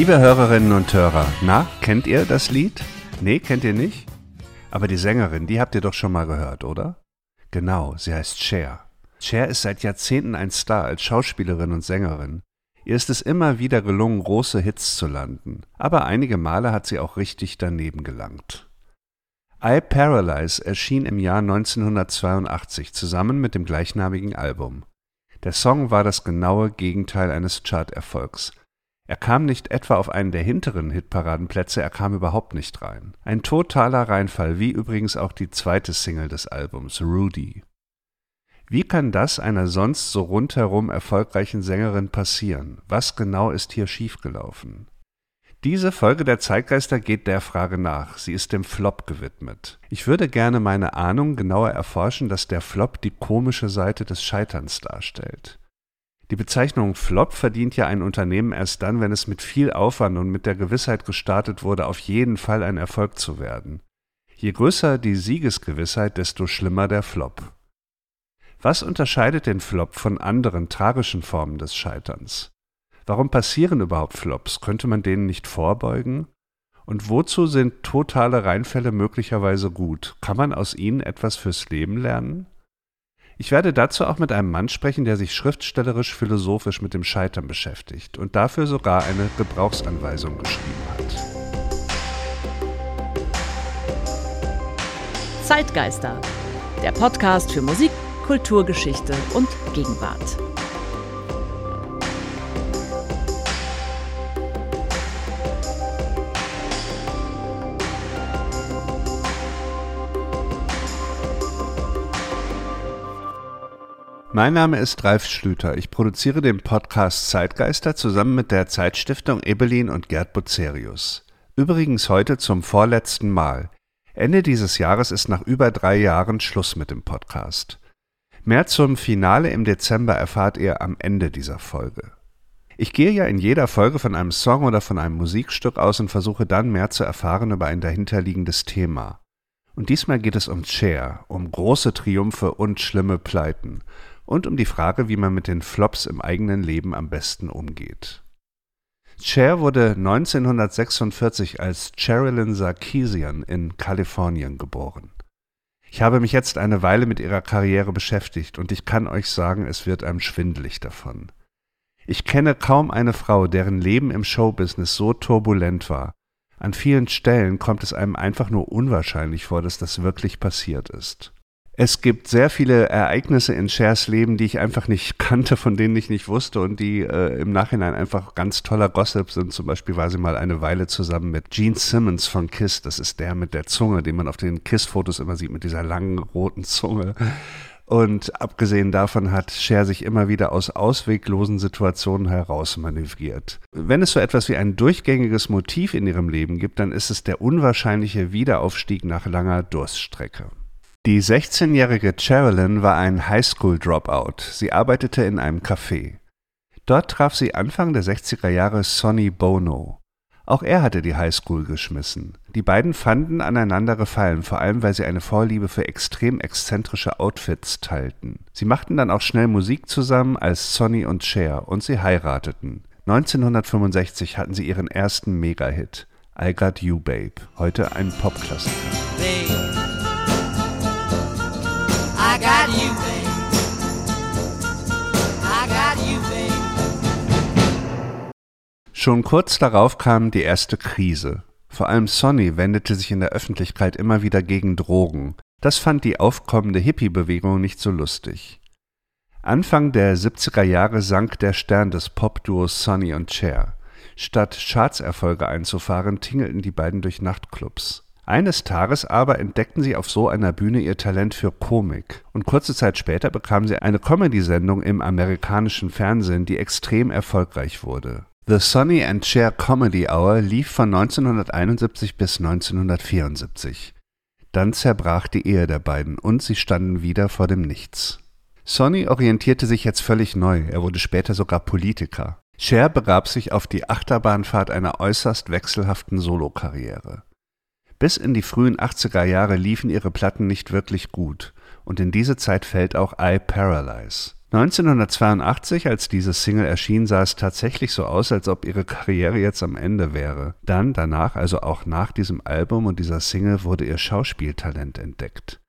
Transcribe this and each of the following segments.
Liebe Hörerinnen und Hörer, na, kennt ihr das Lied? Nee, kennt ihr nicht? Aber die Sängerin, die habt ihr doch schon mal gehört, oder? Genau, sie heißt Cher. Cher ist seit Jahrzehnten ein Star als Schauspielerin und Sängerin. Ihr ist es immer wieder gelungen, große Hits zu landen, aber einige Male hat sie auch richtig daneben gelangt. I Paralyze erschien im Jahr 1982 zusammen mit dem gleichnamigen Album. Der Song war das genaue Gegenteil eines Charterfolgs. Er kam nicht etwa auf einen der hinteren Hitparadenplätze, er kam überhaupt nicht rein. Ein totaler Reinfall, wie übrigens auch die zweite Single des Albums, Rudy. Wie kann das einer sonst so rundherum erfolgreichen Sängerin passieren? Was genau ist hier schiefgelaufen? Diese Folge der Zeitgeister geht der Frage nach. Sie ist dem Flop gewidmet. Ich würde gerne meine Ahnung genauer erforschen, dass der Flop die komische Seite des Scheiterns darstellt. Die Bezeichnung Flop verdient ja ein Unternehmen erst dann, wenn es mit viel Aufwand und mit der Gewissheit gestartet wurde, auf jeden Fall ein Erfolg zu werden. Je größer die Siegesgewissheit, desto schlimmer der Flop. Was unterscheidet den Flop von anderen tragischen Formen des Scheiterns? Warum passieren überhaupt Flops? Könnte man denen nicht vorbeugen? Und wozu sind totale Reinfälle möglicherweise gut? Kann man aus ihnen etwas fürs Leben lernen? Ich werde dazu auch mit einem Mann sprechen, der sich schriftstellerisch-philosophisch mit dem Scheitern beschäftigt und dafür sogar eine Gebrauchsanweisung geschrieben hat. Zeitgeister, der Podcast für Musik, Kulturgeschichte und Gegenwart. Mein Name ist Ralf Schlüter. Ich produziere den Podcast Zeitgeister zusammen mit der Zeitstiftung Ebelin und Gerd Bucerius. Übrigens heute zum vorletzten Mal. Ende dieses Jahres ist nach über drei Jahren Schluss mit dem Podcast. Mehr zum Finale im Dezember erfahrt ihr am Ende dieser Folge. Ich gehe ja in jeder Folge von einem Song oder von einem Musikstück aus und versuche dann mehr zu erfahren über ein dahinterliegendes Thema. Und diesmal geht es um Cher, um große Triumphe und schlimme Pleiten und um die Frage, wie man mit den Flops im eigenen Leben am besten umgeht. Cher wurde 1946 als Cherilyn Sarkeesian in Kalifornien geboren. Ich habe mich jetzt eine Weile mit ihrer Karriere beschäftigt und ich kann euch sagen, es wird einem schwindelig davon. Ich kenne kaum eine Frau, deren Leben im Showbusiness so turbulent war. An vielen Stellen kommt es einem einfach nur unwahrscheinlich vor, dass das wirklich passiert ist. Es gibt sehr viele Ereignisse in Chers Leben, die ich einfach nicht kannte, von denen ich nicht wusste und die äh, im Nachhinein einfach ganz toller Gossip sind. Zum Beispiel war sie mal eine Weile zusammen mit Gene Simmons von Kiss. Das ist der mit der Zunge, den man auf den Kiss-Fotos immer sieht, mit dieser langen roten Zunge. Und abgesehen davon hat Cher sich immer wieder aus ausweglosen Situationen herausmanövriert. Wenn es so etwas wie ein durchgängiges Motiv in ihrem Leben gibt, dann ist es der unwahrscheinliche Wiederaufstieg nach langer Durststrecke. Die 16-jährige Cherilyn war ein Highschool-Dropout. Sie arbeitete in einem Café. Dort traf sie Anfang der 60er Jahre Sonny Bono. Auch er hatte die Highschool geschmissen. Die beiden fanden aneinander gefallen, vor allem weil sie eine Vorliebe für extrem exzentrische Outfits teilten. Sie machten dann auch schnell Musik zusammen als Sonny und Cher und sie heirateten. 1965 hatten sie ihren ersten Mega-Hit, I Got You Babe, heute ein Popklassiker. Schon kurz darauf kam die erste Krise. Vor allem Sonny wendete sich in der Öffentlichkeit immer wieder gegen Drogen. Das fand die aufkommende Hippie-Bewegung nicht so lustig. Anfang der 70er Jahre sank der Stern des Popduos Sonny und Cher. Statt Chartserfolge einzufahren, tingelten die beiden durch Nachtclubs. Eines Tages aber entdeckten sie auf so einer Bühne ihr Talent für Komik und kurze Zeit später bekamen sie eine Comedy-Sendung im amerikanischen Fernsehen, die extrem erfolgreich wurde. The Sonny and Cher Comedy Hour lief von 1971 bis 1974. Dann zerbrach die Ehe der beiden und sie standen wieder vor dem Nichts. Sonny orientierte sich jetzt völlig neu, er wurde später sogar Politiker. Cher begab sich auf die Achterbahnfahrt einer äußerst wechselhaften Solokarriere. Bis in die frühen 80er Jahre liefen ihre Platten nicht wirklich gut, und in diese Zeit fällt auch I Paralyze. 1982, als diese Single erschien, sah es tatsächlich so aus, als ob ihre Karriere jetzt am Ende wäre. Dann, danach, also auch nach diesem Album und dieser Single, wurde ihr Schauspieltalent entdeckt.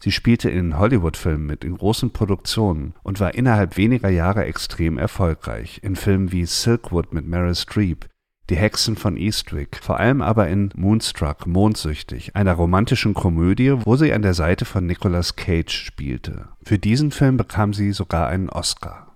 Sie spielte in Hollywood-Filmen mit, in großen Produktionen und war innerhalb weniger Jahre extrem erfolgreich. In Filmen wie Silkwood mit Meryl Streep, Die Hexen von Eastwick, vor allem aber in Moonstruck, Mondsüchtig, einer romantischen Komödie, wo sie an der Seite von Nicolas Cage spielte. Für diesen Film bekam sie sogar einen Oscar.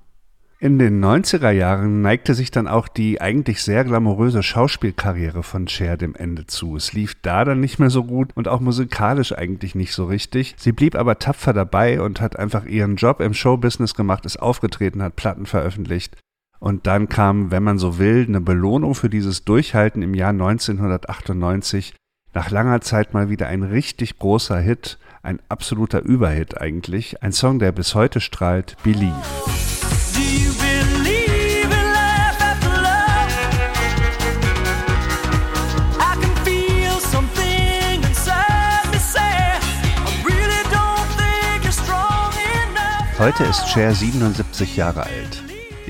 In den 90er Jahren neigte sich dann auch die eigentlich sehr glamouröse Schauspielkarriere von Cher dem Ende zu. Es lief da dann nicht mehr so gut und auch musikalisch eigentlich nicht so richtig. Sie blieb aber tapfer dabei und hat einfach ihren Job im Showbusiness gemacht, ist aufgetreten, hat Platten veröffentlicht. Und dann kam, wenn man so will, eine Belohnung für dieses Durchhalten im Jahr 1998. Nach langer Zeit mal wieder ein richtig großer Hit, ein absoluter Überhit eigentlich. Ein Song, der bis heute strahlt, Believe. Heute ist Cher 77 Jahre alt.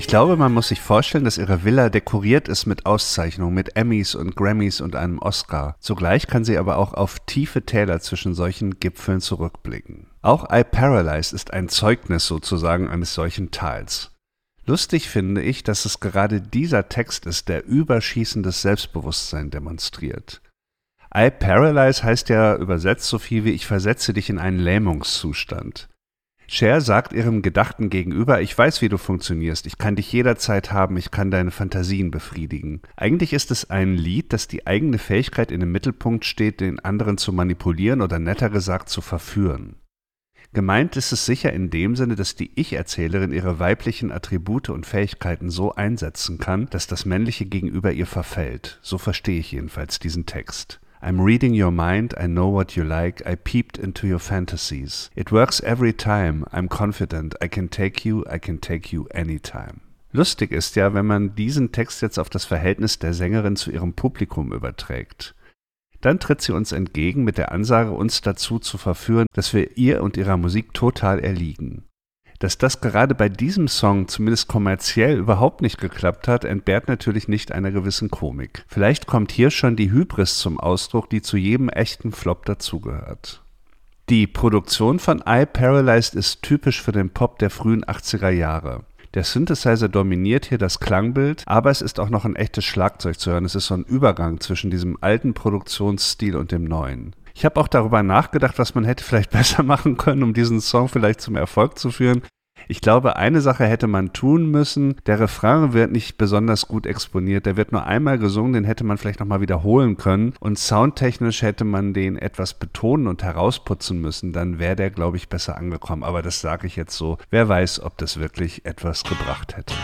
Ich glaube, man muss sich vorstellen, dass ihre Villa dekoriert ist mit Auszeichnungen, mit Emmys und Grammys und einem Oscar. Zugleich kann sie aber auch auf tiefe Täler zwischen solchen Gipfeln zurückblicken. Auch I Paralyze ist ein Zeugnis sozusagen eines solchen Tals. Lustig finde ich, dass es gerade dieser Text ist, der überschießendes Selbstbewusstsein demonstriert. I Paralyze heißt ja übersetzt so viel wie ich versetze dich in einen Lähmungszustand. Cher sagt ihrem Gedachten gegenüber, ich weiß, wie du funktionierst, ich kann dich jederzeit haben, ich kann deine Fantasien befriedigen. Eigentlich ist es ein Lied, das die eigene Fähigkeit in den Mittelpunkt steht, den anderen zu manipulieren oder netter gesagt zu verführen. Gemeint ist es sicher in dem Sinne, dass die Ich-Erzählerin ihre weiblichen Attribute und Fähigkeiten so einsetzen kann, dass das männliche Gegenüber ihr verfällt. So verstehe ich jedenfalls diesen Text. I'm reading your mind, I know what you like, I peeped into your fantasies. It works every time, I'm confident, I can take you, I can take you anytime. Lustig ist ja, wenn man diesen Text jetzt auf das Verhältnis der Sängerin zu ihrem Publikum überträgt. Dann tritt sie uns entgegen mit der Ansage, uns dazu zu verführen, dass wir ihr und ihrer Musik total erliegen. Dass das gerade bei diesem Song zumindest kommerziell überhaupt nicht geklappt hat, entbehrt natürlich nicht einer gewissen Komik. Vielleicht kommt hier schon die Hybris zum Ausdruck, die zu jedem echten Flop dazugehört. Die Produktion von I Paralyzed ist typisch für den Pop der frühen 80er Jahre. Der Synthesizer dominiert hier das Klangbild, aber es ist auch noch ein echtes Schlagzeug zu hören. Es ist so ein Übergang zwischen diesem alten Produktionsstil und dem neuen. Ich habe auch darüber nachgedacht, was man hätte vielleicht besser machen können, um diesen Song vielleicht zum Erfolg zu führen. Ich glaube, eine Sache hätte man tun müssen. Der Refrain wird nicht besonders gut exponiert. Der wird nur einmal gesungen, den hätte man vielleicht nochmal wiederholen können. Und soundtechnisch hätte man den etwas betonen und herausputzen müssen. Dann wäre der, glaube ich, besser angekommen. Aber das sage ich jetzt so. Wer weiß, ob das wirklich etwas gebracht hätte.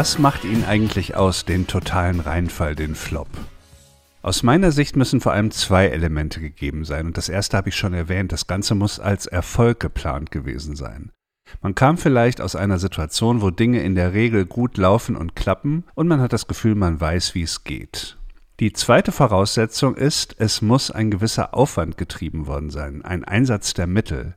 Was macht ihn eigentlich aus, den totalen Reinfall, den Flop? Aus meiner Sicht müssen vor allem zwei Elemente gegeben sein. Und das erste habe ich schon erwähnt, das Ganze muss als Erfolg geplant gewesen sein. Man kam vielleicht aus einer Situation, wo Dinge in der Regel gut laufen und klappen, und man hat das Gefühl, man weiß, wie es geht. Die zweite Voraussetzung ist, es muss ein gewisser Aufwand getrieben worden sein, ein Einsatz der Mittel.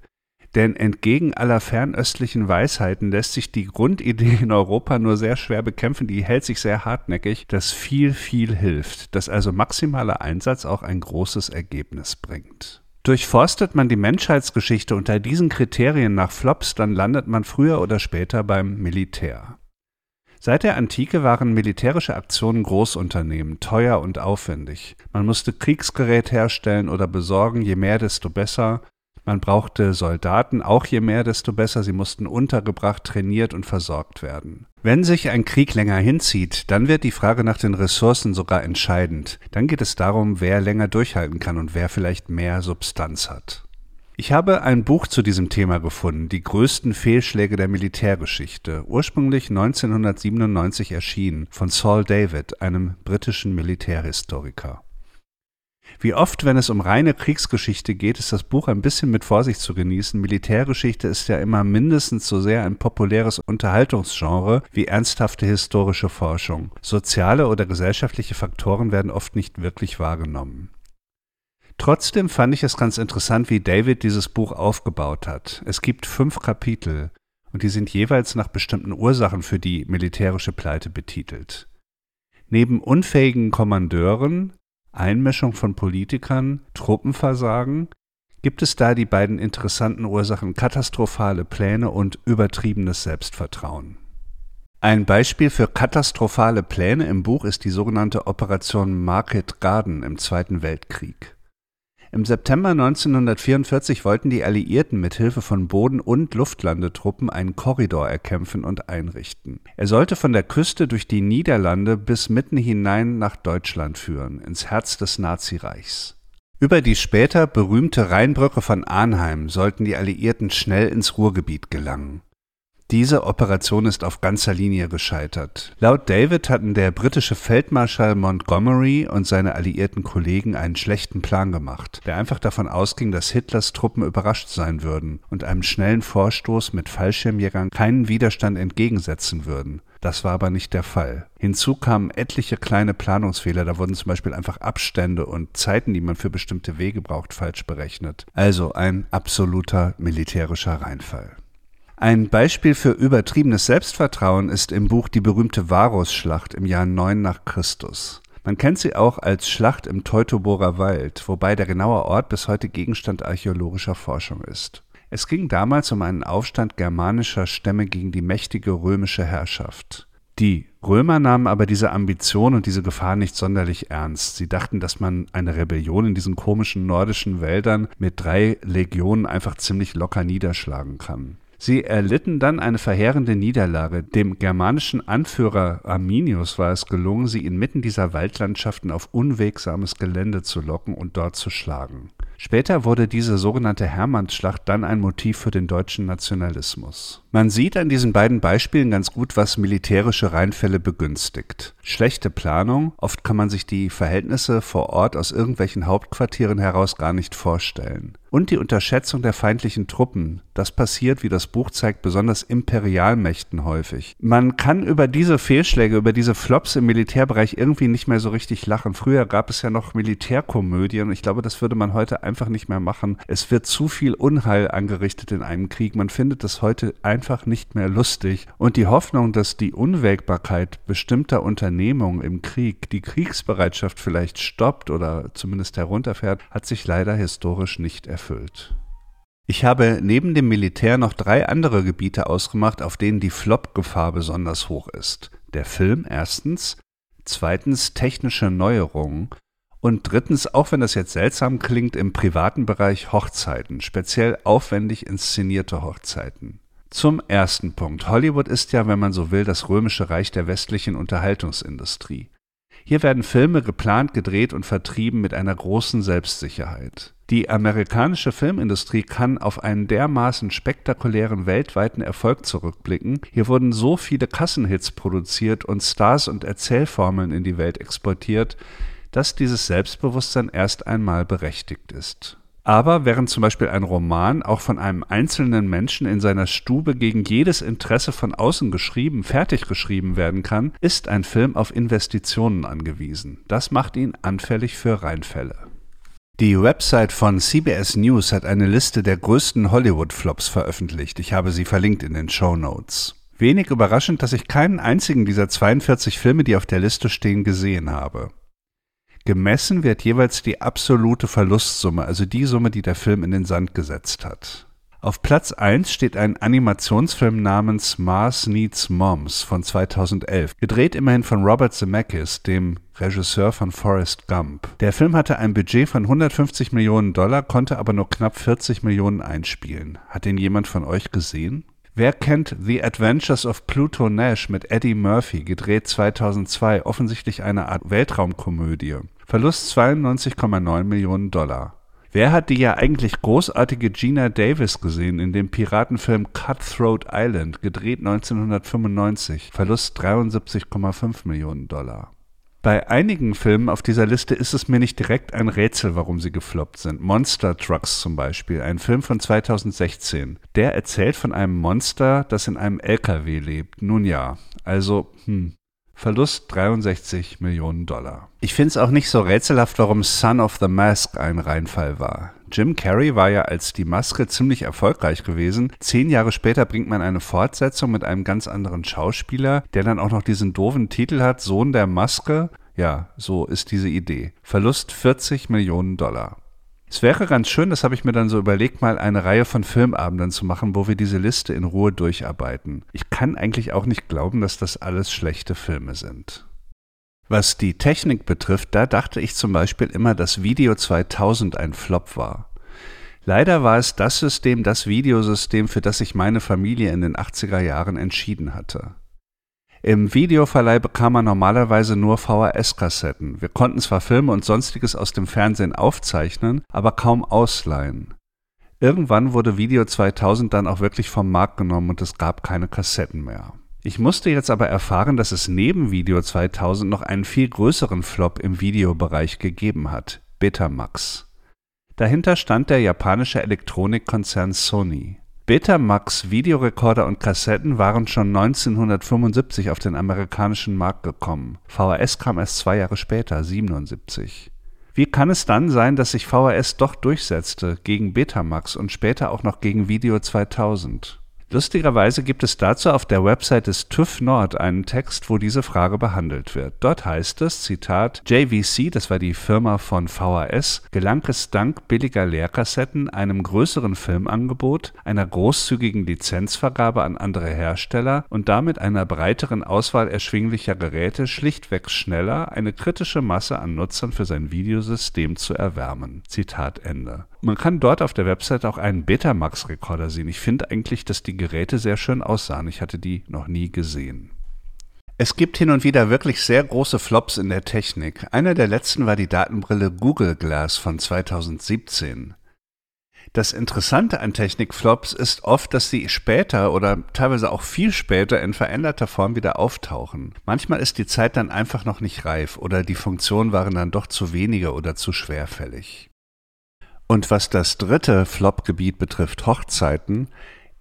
Denn entgegen aller fernöstlichen Weisheiten lässt sich die Grundidee in Europa nur sehr schwer bekämpfen, die hält sich sehr hartnäckig, dass viel, viel hilft, dass also maximaler Einsatz auch ein großes Ergebnis bringt. Durchforstet man die Menschheitsgeschichte unter diesen Kriterien nach Flops, dann landet man früher oder später beim Militär. Seit der Antike waren militärische Aktionen Großunternehmen, teuer und aufwendig. Man musste Kriegsgerät herstellen oder besorgen, je mehr, desto besser. Man brauchte Soldaten, auch je mehr, desto besser. Sie mussten untergebracht, trainiert und versorgt werden. Wenn sich ein Krieg länger hinzieht, dann wird die Frage nach den Ressourcen sogar entscheidend. Dann geht es darum, wer länger durchhalten kann und wer vielleicht mehr Substanz hat. Ich habe ein Buch zu diesem Thema gefunden, die größten Fehlschläge der Militärgeschichte, ursprünglich 1997 erschienen, von Saul David, einem britischen Militärhistoriker. Wie oft, wenn es um reine Kriegsgeschichte geht, ist das Buch ein bisschen mit Vorsicht zu genießen. Militärgeschichte ist ja immer mindestens so sehr ein populäres Unterhaltungsgenre wie ernsthafte historische Forschung. Soziale oder gesellschaftliche Faktoren werden oft nicht wirklich wahrgenommen. Trotzdem fand ich es ganz interessant, wie David dieses Buch aufgebaut hat. Es gibt fünf Kapitel und die sind jeweils nach bestimmten Ursachen für die militärische Pleite betitelt. Neben unfähigen Kommandeuren, Einmischung von Politikern, Truppenversagen gibt es da die beiden interessanten Ursachen katastrophale Pläne und übertriebenes Selbstvertrauen. Ein Beispiel für katastrophale Pläne im Buch ist die sogenannte Operation Market Garden im Zweiten Weltkrieg. Im September 1944 wollten die Alliierten mit Hilfe von Boden- und Luftlandetruppen einen Korridor erkämpfen und einrichten. Er sollte von der Küste durch die Niederlande bis mitten hinein nach Deutschland führen, ins Herz des Nazireichs. Über die später berühmte Rheinbrücke von Arnheim sollten die Alliierten schnell ins Ruhrgebiet gelangen. Diese Operation ist auf ganzer Linie gescheitert. Laut David hatten der britische Feldmarschall Montgomery und seine alliierten Kollegen einen schlechten Plan gemacht, der einfach davon ausging, dass Hitlers Truppen überrascht sein würden und einem schnellen Vorstoß mit Fallschirmjägern keinen Widerstand entgegensetzen würden. Das war aber nicht der Fall. Hinzu kamen etliche kleine Planungsfehler, da wurden zum Beispiel einfach Abstände und Zeiten, die man für bestimmte Wege braucht, falsch berechnet. Also ein absoluter militärischer Reinfall. Ein Beispiel für übertriebenes Selbstvertrauen ist im Buch die berühmte Varusschlacht im Jahr 9 nach Christus. Man kennt sie auch als Schlacht im Teutoburger Wald, wobei der genaue Ort bis heute Gegenstand archäologischer Forschung ist. Es ging damals um einen Aufstand germanischer Stämme gegen die mächtige römische Herrschaft. Die Römer nahmen aber diese Ambition und diese Gefahr nicht sonderlich ernst. Sie dachten, dass man eine Rebellion in diesen komischen nordischen Wäldern mit drei Legionen einfach ziemlich locker niederschlagen kann. Sie erlitten dann eine verheerende Niederlage. Dem germanischen Anführer Arminius war es gelungen, sie inmitten dieser Waldlandschaften auf unwegsames Gelände zu locken und dort zu schlagen. Später wurde diese sogenannte Hermannsschlacht dann ein Motiv für den deutschen Nationalismus. Man sieht an diesen beiden Beispielen ganz gut, was militärische Reinfälle begünstigt. Schlechte Planung, oft kann man sich die Verhältnisse vor Ort aus irgendwelchen Hauptquartieren heraus gar nicht vorstellen. Und die Unterschätzung der feindlichen Truppen, das passiert, wie das Buch zeigt, besonders Imperialmächten häufig. Man kann über diese Fehlschläge, über diese Flops im Militärbereich irgendwie nicht mehr so richtig lachen. Früher gab es ja noch Militärkomödien und ich glaube, das würde man heute einfach nicht mehr machen. Es wird zu viel Unheil angerichtet in einem Krieg. Man findet es heute einfach nicht mehr lustig. Und die Hoffnung, dass die Unwägbarkeit bestimmter Unternehmungen im Krieg die Kriegsbereitschaft vielleicht stoppt oder zumindest herunterfährt, hat sich leider historisch nicht erfüllt. Ich habe neben dem Militär noch drei andere Gebiete ausgemacht, auf denen die Flop-Gefahr besonders hoch ist. Der Film erstens, zweitens technische Neuerungen und drittens, auch wenn das jetzt seltsam klingt, im privaten Bereich Hochzeiten, speziell aufwendig inszenierte Hochzeiten. Zum ersten Punkt. Hollywood ist ja, wenn man so will, das römische Reich der westlichen Unterhaltungsindustrie. Hier werden Filme geplant, gedreht und vertrieben mit einer großen Selbstsicherheit. Die amerikanische Filmindustrie kann auf einen dermaßen spektakulären weltweiten Erfolg zurückblicken. Hier wurden so viele Kassenhits produziert und Stars und Erzählformeln in die Welt exportiert, dass dieses Selbstbewusstsein erst einmal berechtigt ist. Aber während zum Beispiel ein Roman auch von einem einzelnen Menschen in seiner Stube gegen jedes Interesse von außen geschrieben, fertig geschrieben werden kann, ist ein Film auf Investitionen angewiesen. Das macht ihn anfällig für Reinfälle. Die Website von CBS News hat eine Liste der größten Hollywood-Flops veröffentlicht. Ich habe sie verlinkt in den Show Notes. Wenig überraschend, dass ich keinen einzigen dieser 42 Filme, die auf der Liste stehen, gesehen habe. Gemessen wird jeweils die absolute Verlustsumme, also die Summe, die der Film in den Sand gesetzt hat. Auf Platz 1 steht ein Animationsfilm namens Mars Needs Moms von 2011, gedreht immerhin von Robert Zemeckis, dem Regisseur von Forrest Gump. Der Film hatte ein Budget von 150 Millionen Dollar, konnte aber nur knapp 40 Millionen einspielen. Hat den jemand von euch gesehen? Wer kennt The Adventures of Pluto Nash mit Eddie Murphy, gedreht 2002, offensichtlich eine Art Weltraumkomödie? Verlust 92,9 Millionen Dollar. Wer hat die ja eigentlich großartige Gina Davis gesehen in dem Piratenfilm Cutthroat Island, gedreht 1995? Verlust 73,5 Millionen Dollar. Bei einigen Filmen auf dieser Liste ist es mir nicht direkt ein Rätsel, warum sie gefloppt sind. Monster Trucks zum Beispiel, ein Film von 2016. Der erzählt von einem Monster, das in einem LKW lebt. Nun ja, also, hm. Verlust 63 Millionen Dollar. Ich finde es auch nicht so rätselhaft, warum Son of the Mask ein Reinfall war. Jim Carrey war ja als die Maske ziemlich erfolgreich gewesen. Zehn Jahre später bringt man eine Fortsetzung mit einem ganz anderen Schauspieler, der dann auch noch diesen doofen Titel hat, Sohn der Maske. Ja, so ist diese Idee. Verlust 40 Millionen Dollar. Es wäre ganz schön, das habe ich mir dann so überlegt, mal eine Reihe von Filmabenden zu machen, wo wir diese Liste in Ruhe durcharbeiten. Ich kann eigentlich auch nicht glauben, dass das alles schlechte Filme sind. Was die Technik betrifft, da dachte ich zum Beispiel immer, dass Video 2000 ein Flop war. Leider war es das System, das Videosystem, für das sich meine Familie in den 80er Jahren entschieden hatte. Im Videoverleih bekam man normalerweise nur VHS-Kassetten. Wir konnten zwar Filme und sonstiges aus dem Fernsehen aufzeichnen, aber kaum ausleihen. Irgendwann wurde Video 2000 dann auch wirklich vom Markt genommen und es gab keine Kassetten mehr. Ich musste jetzt aber erfahren, dass es neben Video 2000 noch einen viel größeren Flop im Videobereich gegeben hat, Betamax. Dahinter stand der japanische Elektronikkonzern Sony. Betamax Videorekorder und Kassetten waren schon 1975 auf den amerikanischen Markt gekommen. VHS kam erst zwei Jahre später, 77. Wie kann es dann sein, dass sich VHS doch durchsetzte gegen Betamax und später auch noch gegen Video 2000? Lustigerweise gibt es dazu auf der Website des TÜV Nord einen Text, wo diese Frage behandelt wird. Dort heißt es, Zitat, JVC, das war die Firma von VHS, gelang es dank billiger Leerkassetten, einem größeren Filmangebot, einer großzügigen Lizenzvergabe an andere Hersteller und damit einer breiteren Auswahl erschwinglicher Geräte schlichtweg schneller eine kritische Masse an Nutzern für sein Videosystem zu erwärmen. Zitat Ende. Man kann dort auf der Website auch einen Betamax-Rekorder sehen. Ich finde eigentlich, dass die Geräte sehr schön aussahen. Ich hatte die noch nie gesehen. Es gibt hin und wieder wirklich sehr große Flops in der Technik. Einer der letzten war die Datenbrille Google Glass von 2017. Das Interessante an Technikflops ist oft, dass sie später oder teilweise auch viel später in veränderter Form wieder auftauchen. Manchmal ist die Zeit dann einfach noch nicht reif oder die Funktionen waren dann doch zu wenige oder zu schwerfällig. Und was das dritte Flop-Gebiet betrifft, Hochzeiten,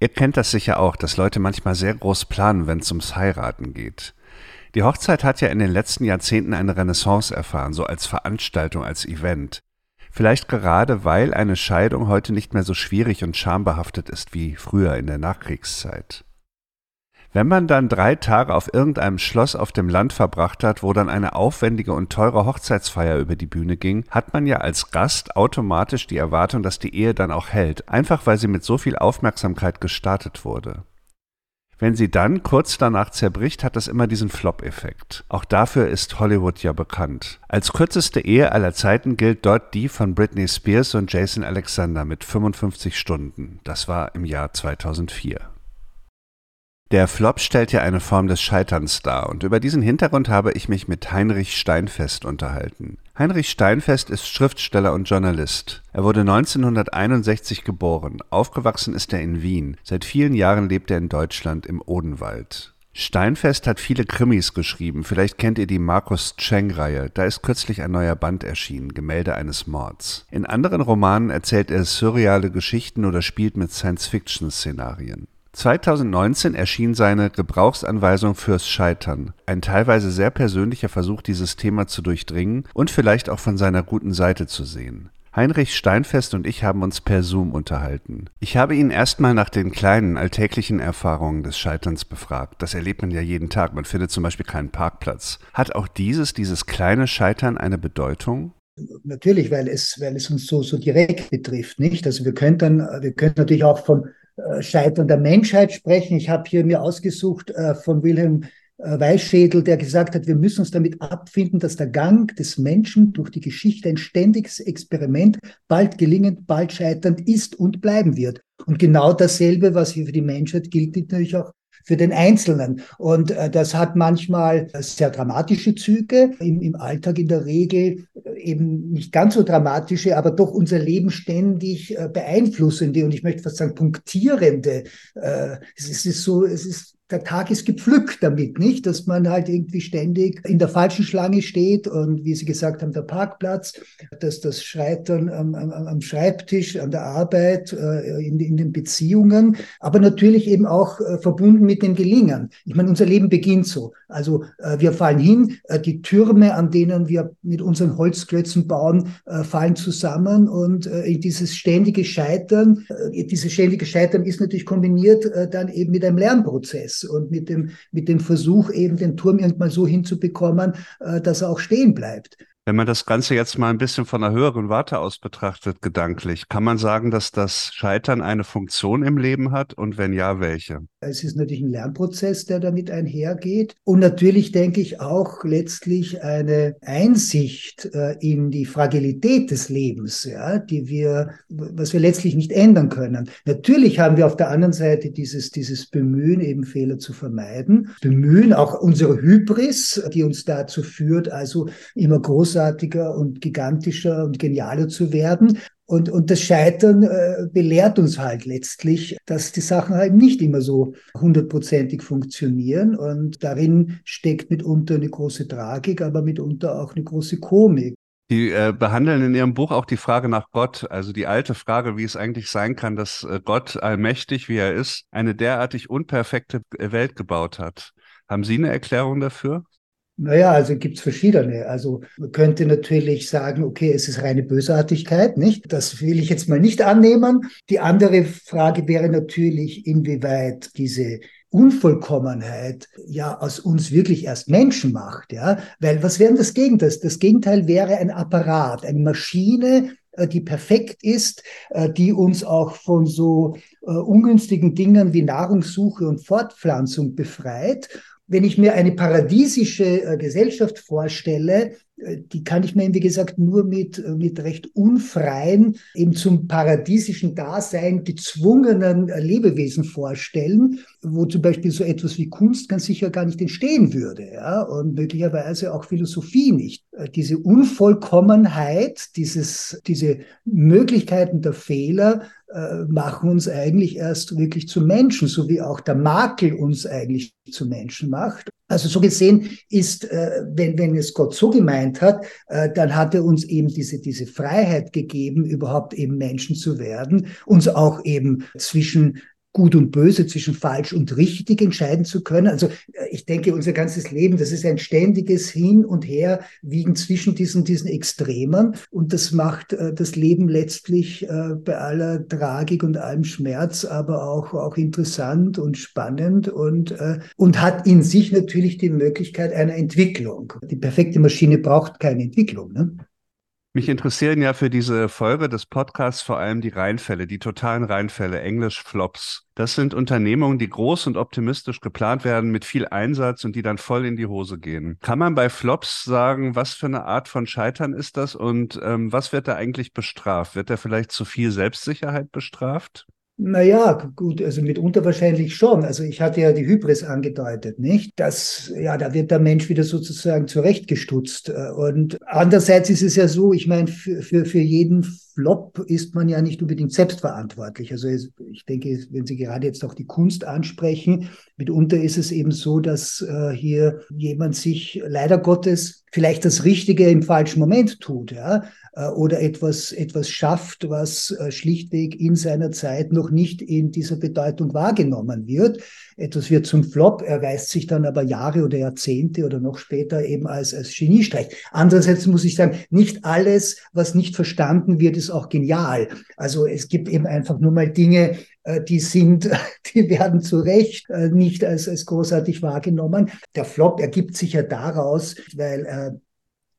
ihr kennt das sicher auch, dass Leute manchmal sehr groß planen, wenn es ums Heiraten geht. Die Hochzeit hat ja in den letzten Jahrzehnten eine Renaissance erfahren, so als Veranstaltung, als Event. Vielleicht gerade, weil eine Scheidung heute nicht mehr so schwierig und schambehaftet ist wie früher in der Nachkriegszeit. Wenn man dann drei Tage auf irgendeinem Schloss auf dem Land verbracht hat, wo dann eine aufwendige und teure Hochzeitsfeier über die Bühne ging, hat man ja als Gast automatisch die Erwartung, dass die Ehe dann auch hält, einfach weil sie mit so viel Aufmerksamkeit gestartet wurde. Wenn sie dann kurz danach zerbricht, hat das immer diesen Flop-Effekt. Auch dafür ist Hollywood ja bekannt. Als kürzeste Ehe aller Zeiten gilt dort die von Britney Spears und Jason Alexander mit 55 Stunden. Das war im Jahr 2004. Der Flop stellt ja eine Form des Scheiterns dar und über diesen Hintergrund habe ich mich mit Heinrich Steinfest unterhalten. Heinrich Steinfest ist Schriftsteller und Journalist. Er wurde 1961 geboren. Aufgewachsen ist er in Wien. Seit vielen Jahren lebt er in Deutschland im Odenwald. Steinfest hat viele Krimis geschrieben. Vielleicht kennt ihr die Markus Cheng-Reihe. Da ist kürzlich ein neuer Band erschienen, Gemälde eines Mords. In anderen Romanen erzählt er surreale Geschichten oder spielt mit Science-Fiction-Szenarien. 2019 erschien seine Gebrauchsanweisung fürs Scheitern, ein teilweise sehr persönlicher Versuch, dieses Thema zu durchdringen und vielleicht auch von seiner guten Seite zu sehen. Heinrich Steinfest und ich haben uns per Zoom unterhalten. Ich habe ihn erstmal nach den kleinen, alltäglichen Erfahrungen des Scheiterns befragt. Das erlebt man ja jeden Tag. Man findet zum Beispiel keinen Parkplatz. Hat auch dieses, dieses kleine Scheitern eine Bedeutung? Natürlich, weil es, weil es uns so, so direkt betrifft, nicht? Also wir könnten, wir könnten natürlich auch von Scheitern der Menschheit sprechen. Ich habe hier mir ausgesucht äh, von Wilhelm äh, Weißschädel, der gesagt hat, wir müssen uns damit abfinden, dass der Gang des Menschen durch die Geschichte ein ständiges Experiment, bald gelingend, bald scheiternd ist und bleiben wird. Und genau dasselbe, was hier für die Menschheit gilt, natürlich auch für den Einzelnen. Und äh, das hat manchmal sehr dramatische Züge, im, im Alltag in der Regel äh, eben nicht ganz so dramatische, aber doch unser Leben ständig äh, beeinflussende und ich möchte fast sagen punktierende. Es ist so, es ist der Tag ist gepflückt damit, nicht? Dass man halt irgendwie ständig in der falschen Schlange steht und wie Sie gesagt haben, der Parkplatz, dass das Scheitern am, am, am Schreibtisch, an der Arbeit, äh, in, in, den Beziehungen, aber natürlich eben auch äh, verbunden mit dem Gelingen. Ich meine, unser Leben beginnt so. Also äh, wir fallen hin, die Türme, an denen wir mit unseren Holzklötzen bauen, fallen zusammen und dieses ständige Scheitern, dieses ständige Scheitern ist natürlich kombiniert dann eben mit einem Lernprozess und mit dem, mit dem Versuch, eben den Turm irgendwann so hinzubekommen, äh, dass er auch stehen bleibt. Wenn man das Ganze jetzt mal ein bisschen von einer höheren Warte aus betrachtet, gedanklich, kann man sagen, dass das Scheitern eine Funktion im Leben hat und wenn ja, welche? Es ist natürlich ein Lernprozess, der damit einhergeht und natürlich denke ich auch letztlich eine Einsicht äh, in die Fragilität des Lebens, ja, die wir, was wir letztlich nicht ändern können. Natürlich haben wir auf der anderen Seite dieses, dieses Bemühen, eben Fehler zu vermeiden, Bemühen, auch unsere Hybris, die uns dazu führt, also immer groß großartiger und gigantischer und genialer zu werden. Und, und das Scheitern äh, belehrt uns halt letztlich, dass die Sachen halt nicht immer so hundertprozentig funktionieren. Und darin steckt mitunter eine große Tragik, aber mitunter auch eine große Komik. Die äh, behandeln in ihrem Buch auch die Frage nach Gott, also die alte Frage, wie es eigentlich sein kann, dass äh, Gott allmächtig, wie er ist, eine derartig unperfekte Welt gebaut hat. Haben Sie eine Erklärung dafür? Naja, also gibt es verschiedene. Also man könnte natürlich sagen, okay, es ist reine Bösartigkeit, nicht? Das will ich jetzt mal nicht annehmen. Die andere Frage wäre natürlich, inwieweit diese Unvollkommenheit ja aus uns wirklich erst Menschen macht, ja? Weil was wäre das Gegenteil? Das Gegenteil wäre ein Apparat, eine Maschine, äh, die perfekt ist, äh, die uns auch von so äh, ungünstigen Dingen wie Nahrungssuche und Fortpflanzung befreit wenn ich mir eine paradiesische äh, Gesellschaft vorstelle, äh, die kann ich mir, wie gesagt, nur mit, äh, mit recht unfreien, eben zum paradiesischen Dasein gezwungenen Lebewesen vorstellen, wo zum Beispiel so etwas wie Kunst ganz sicher gar nicht entstehen würde, ja, und möglicherweise auch Philosophie nicht. Diese Unvollkommenheit, dieses, diese Möglichkeiten der Fehler, äh, machen uns eigentlich erst wirklich zu Menschen, so wie auch der Makel uns eigentlich zu Menschen macht. Also so gesehen ist, äh, wenn, wenn es Gott so gemeint hat, äh, dann hat er uns eben diese, diese Freiheit gegeben, überhaupt eben Menschen zu werden, uns auch eben zwischen Gut und Böse, zwischen falsch und richtig entscheiden zu können. Also äh, ich denke, unser ganzes Leben, das ist ein ständiges Hin und Her wiegen zwischen diesen, diesen Extremen. Und das macht äh, das Leben letztlich äh, bei aller Tragik und allem Schmerz, aber auch, auch interessant und spannend und, äh, und hat in sich natürlich die Möglichkeit einer Entwicklung. Die perfekte Maschine braucht keine Entwicklung. Ne? Mich interessieren ja für diese Folge des Podcasts vor allem die Reinfälle, die totalen Reinfälle, Englisch Flops. Das sind Unternehmungen, die groß und optimistisch geplant werden mit viel Einsatz und die dann voll in die Hose gehen. Kann man bei Flops sagen, was für eine Art von Scheitern ist das und ähm, was wird da eigentlich bestraft? Wird da vielleicht zu viel Selbstsicherheit bestraft? Naja, gut, also mitunter wahrscheinlich schon. Also ich hatte ja die Hybris angedeutet, nicht? Das, ja, da wird der Mensch wieder sozusagen zurechtgestutzt. Und andererseits ist es ja so, ich meine, für, für, für jeden Flop ist man ja nicht unbedingt selbstverantwortlich. Also ich denke, wenn Sie gerade jetzt auch die Kunst ansprechen, mitunter ist es eben so, dass äh, hier jemand sich leider Gottes vielleicht das Richtige im falschen Moment tut, ja, äh, oder etwas, etwas schafft, was äh, schlichtweg in seiner Zeit noch nicht in dieser Bedeutung wahrgenommen wird. Etwas wird zum Flop, erweist sich dann aber Jahre oder Jahrzehnte oder noch später eben als, als Geniestreich. Andererseits muss ich sagen, nicht alles, was nicht verstanden wird, ist auch genial. Also es gibt eben einfach nur mal Dinge, äh, die sind, die werden zu Recht nicht als, als großartig wahrgenommen. Der Flop ergibt sich ja daraus, weil äh,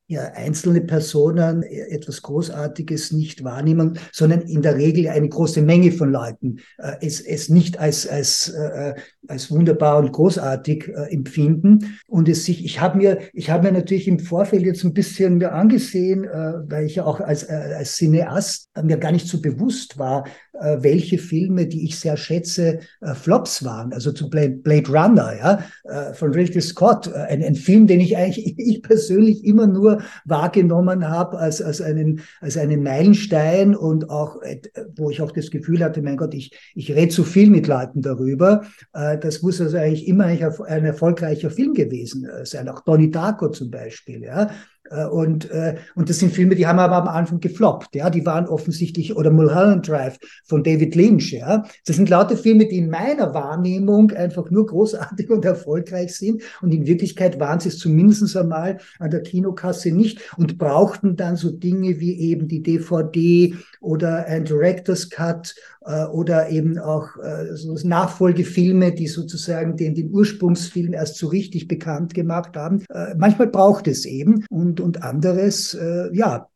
ja, einzelne Personen etwas Großartiges nicht wahrnehmen, sondern in der Regel eine große Menge von Leuten äh, es, es nicht als, als, äh, als wunderbar und großartig äh, empfinden. Und es sich, ich habe mir, ich habe mir natürlich im Vorfeld jetzt ein bisschen mir angesehen, äh, weil ich ja auch als, äh, als Cineast mir gar nicht so bewusst war, äh, welche Filme, die ich sehr schätze, äh, Flops waren. Also zu Blade, Blade Runner, ja, äh, von Ridley Scott, ein, ein, Film, den ich eigentlich, ich persönlich immer nur wahrgenommen habe als, als, einen, als einen Meilenstein und auch, wo ich auch das Gefühl hatte, mein Gott, ich, ich rede zu viel mit Leuten darüber. Das muss also eigentlich immer ein erfolgreicher Film gewesen sein. Auch Donnie Darko zum Beispiel, ja äh, und, äh, und das sind Filme, die haben aber am Anfang gefloppt, ja, die waren offensichtlich, oder Mulholland Drive von David Lynch, ja. Das sind lauter Filme, die in meiner Wahrnehmung einfach nur großartig und erfolgreich sind und in Wirklichkeit waren sie es zumindest einmal an der Kinokasse nicht und brauchten dann so Dinge wie eben die DVD oder ein Director's Cut äh, oder eben auch äh, so Nachfolgefilme, die sozusagen den, den Ursprungsfilm erst so richtig bekannt gemacht haben. Äh, manchmal braucht es eben und, und anderes, äh, ja,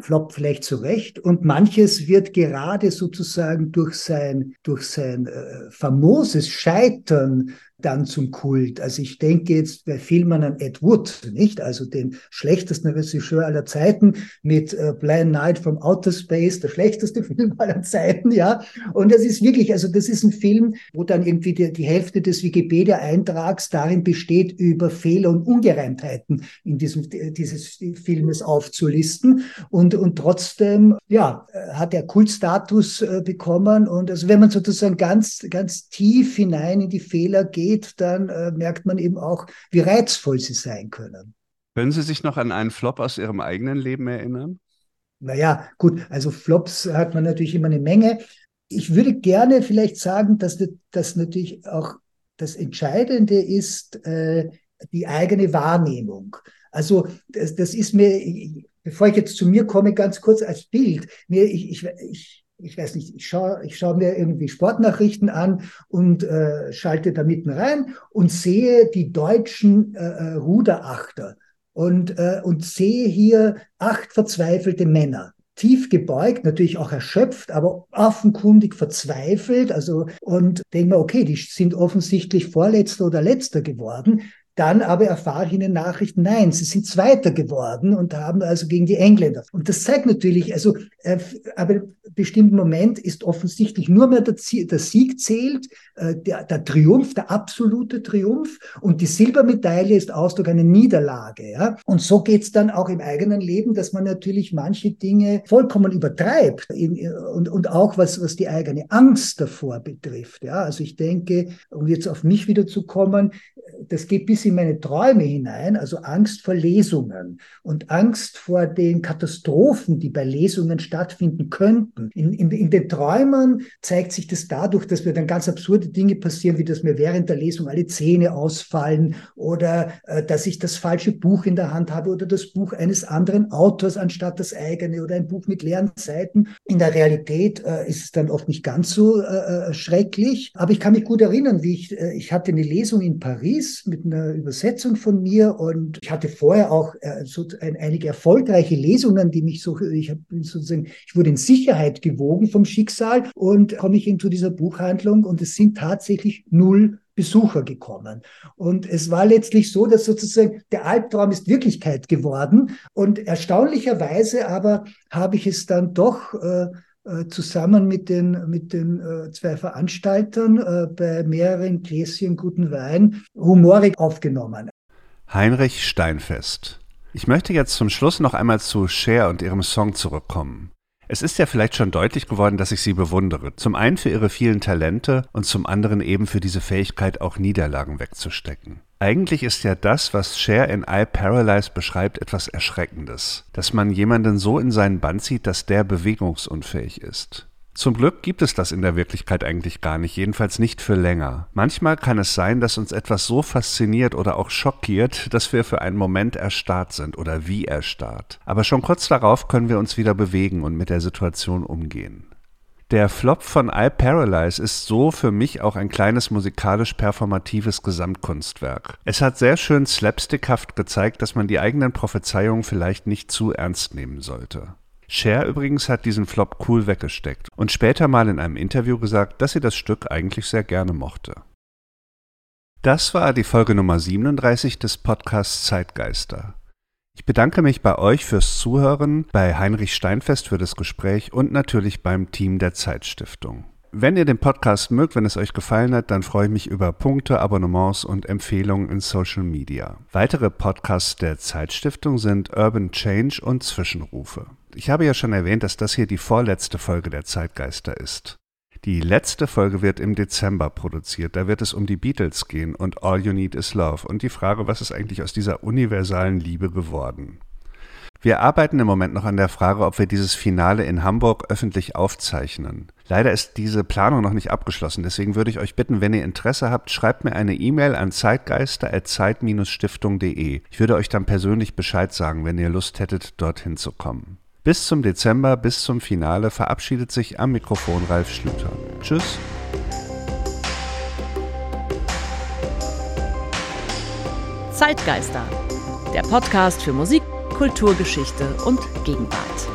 floppt vielleicht zurecht und manches wird gerade sozusagen durch sein, durch sein äh, famoses Scheitern dann zum Kult. Also ich denke jetzt bei Filmen an Ed Wood, nicht? Also den schlechtesten Regisseur aller Zeiten mit äh, Blind Night from Outer Space, der schlechteste Film aller Zeiten, ja. Und das ist wirklich, also das ist ein Film, wo dann irgendwie die, die Hälfte des Wikipedia-Eintrags darin besteht, über Fehler und Ungereimtheiten in diesem dieses Filmes aufzulisten. Und, und trotzdem, ja, hat er Kultstatus äh, bekommen. Und also wenn man sozusagen ganz, ganz tief hinein in die Fehler geht, geht, dann äh, merkt man eben auch, wie reizvoll sie sein können. Können Sie sich noch an einen Flop aus Ihrem eigenen Leben erinnern? Naja, gut, also Flops hat man natürlich immer eine Menge. Ich würde gerne vielleicht sagen, dass das natürlich auch das Entscheidende ist, äh, die eigene Wahrnehmung. Also das, das ist mir, bevor ich jetzt zu mir komme, ganz kurz als Bild. Mir, ich, ich, ich ich weiß nicht, ich schaue ich schau mir irgendwie Sportnachrichten an und äh, schalte da mitten rein und sehe die deutschen äh, äh, Ruderachter und, äh, und sehe hier acht verzweifelte Männer. Tief gebeugt, natürlich auch erschöpft, aber offenkundig verzweifelt. Also, und denke mir, okay, die sind offensichtlich Vorletzter oder Letzter geworden. Dann aber erfahre ich in den Nachrichten, nein, sie sind Zweiter geworden und haben also gegen die Engländer. Und das zeigt natürlich, also, äh, aber bestimmten Moment ist offensichtlich nur mehr der, der Sieg zählt, äh, der, der, Triumph, der absolute Triumph und die Silbermedaille ist Ausdruck einer Niederlage. Ja? Und so geht's dann auch im eigenen Leben, dass man natürlich manche Dinge vollkommen übertreibt in, und, und auch was, was die eigene Angst davor betrifft. Ja? Also ich denke, um jetzt auf mich wieder zu kommen, das geht bis in meine Träume hinein, also Angst vor Lesungen und Angst vor den Katastrophen, die bei Lesungen stattfinden könnten. In, in, in den Träumen zeigt sich das dadurch, dass mir dann ganz absurde Dinge passieren, wie dass mir während der Lesung alle Zähne ausfallen oder äh, dass ich das falsche Buch in der Hand habe oder das Buch eines anderen Autors anstatt das eigene oder ein Buch mit leeren Seiten. In der Realität äh, ist es dann oft nicht ganz so äh, äh schrecklich, aber ich kann mich gut erinnern, wie ich, äh, ich hatte eine Lesung in Paris mit einer Übersetzung von mir und ich hatte vorher auch äh, so ein, einige erfolgreiche Lesungen, die mich so, ich habe sozusagen, ich wurde in Sicherheit gewogen vom Schicksal und komme ich into dieser Buchhandlung und es sind tatsächlich null Besucher gekommen. Und es war letztlich so, dass sozusagen der Albtraum ist Wirklichkeit geworden. Und erstaunlicherweise aber habe ich es dann doch äh, zusammen mit den, mit den äh, zwei Veranstaltern äh, bei mehreren Gläschen guten Wein humorig aufgenommen. Heinrich Steinfest. Ich möchte jetzt zum Schluss noch einmal zu Cher und ihrem Song zurückkommen. Es ist ja vielleicht schon deutlich geworden, dass ich sie bewundere. Zum einen für ihre vielen Talente und zum anderen eben für diese Fähigkeit, auch Niederlagen wegzustecken. Eigentlich ist ja das, was Cher in I Paralyze beschreibt, etwas Erschreckendes. Dass man jemanden so in seinen Band zieht, dass der bewegungsunfähig ist. Zum Glück gibt es das in der Wirklichkeit eigentlich gar nicht, jedenfalls nicht für länger. Manchmal kann es sein, dass uns etwas so fasziniert oder auch schockiert, dass wir für einen Moment erstarrt sind oder wie erstarrt. Aber schon kurz darauf können wir uns wieder bewegen und mit der Situation umgehen. Der Flop von I Paralyze ist so für mich auch ein kleines musikalisch-performatives Gesamtkunstwerk. Es hat sehr schön slapstickhaft gezeigt, dass man die eigenen Prophezeiungen vielleicht nicht zu ernst nehmen sollte. Cher übrigens hat diesen Flop cool weggesteckt und später mal in einem Interview gesagt, dass sie das Stück eigentlich sehr gerne mochte. Das war die Folge Nummer 37 des Podcasts Zeitgeister. Ich bedanke mich bei euch fürs Zuhören, bei Heinrich Steinfest für das Gespräch und natürlich beim Team der Zeitstiftung. Wenn ihr den Podcast mögt, wenn es euch gefallen hat, dann freue ich mich über Punkte, Abonnements und Empfehlungen in Social Media. Weitere Podcasts der Zeitstiftung sind Urban Change und Zwischenrufe. Ich habe ja schon erwähnt, dass das hier die vorletzte Folge der Zeitgeister ist. Die letzte Folge wird im Dezember produziert. Da wird es um die Beatles gehen und All You Need Is Love und die Frage, was ist eigentlich aus dieser universalen Liebe geworden. Wir arbeiten im Moment noch an der Frage, ob wir dieses Finale in Hamburg öffentlich aufzeichnen. Leider ist diese Planung noch nicht abgeschlossen, deswegen würde ich euch bitten, wenn ihr Interesse habt, schreibt mir eine E-Mail an zeitgeister.zeit-stiftung.de. Ich würde euch dann persönlich Bescheid sagen, wenn ihr Lust hättet, dorthin zu kommen. Bis zum Dezember, bis zum Finale verabschiedet sich am Mikrofon Ralf Schlüter. Tschüss. Zeitgeister, der Podcast für Musik, Kulturgeschichte und Gegenwart.